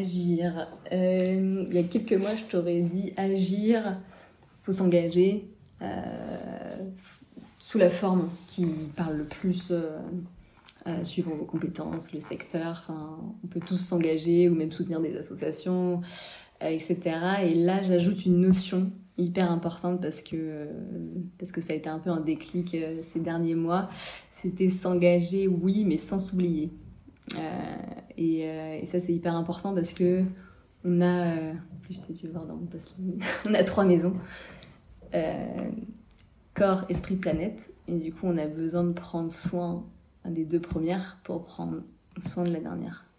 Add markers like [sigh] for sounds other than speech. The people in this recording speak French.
Agir. Euh, il y a quelques mois, je t'aurais dit agir, faut s'engager sous la forme qui parle le plus suivant vos compétences, le secteur. On peut tous s'engager ou même soutenir des associations, etc. Et là, j'ajoute une notion hyper importante parce que, ça a été un peu un déclic euh, ces derniers mois. C'était s'engager, oui, mais sans s'oublier. Euh, et, euh, et, ça, c'est hyper important parce que on a, plus tu dû voir dans mon post [laughs] on a trois maisons corps, esprit, planète. Et du coup, on a besoin de prendre soin des deux premières pour prendre soin de la dernière.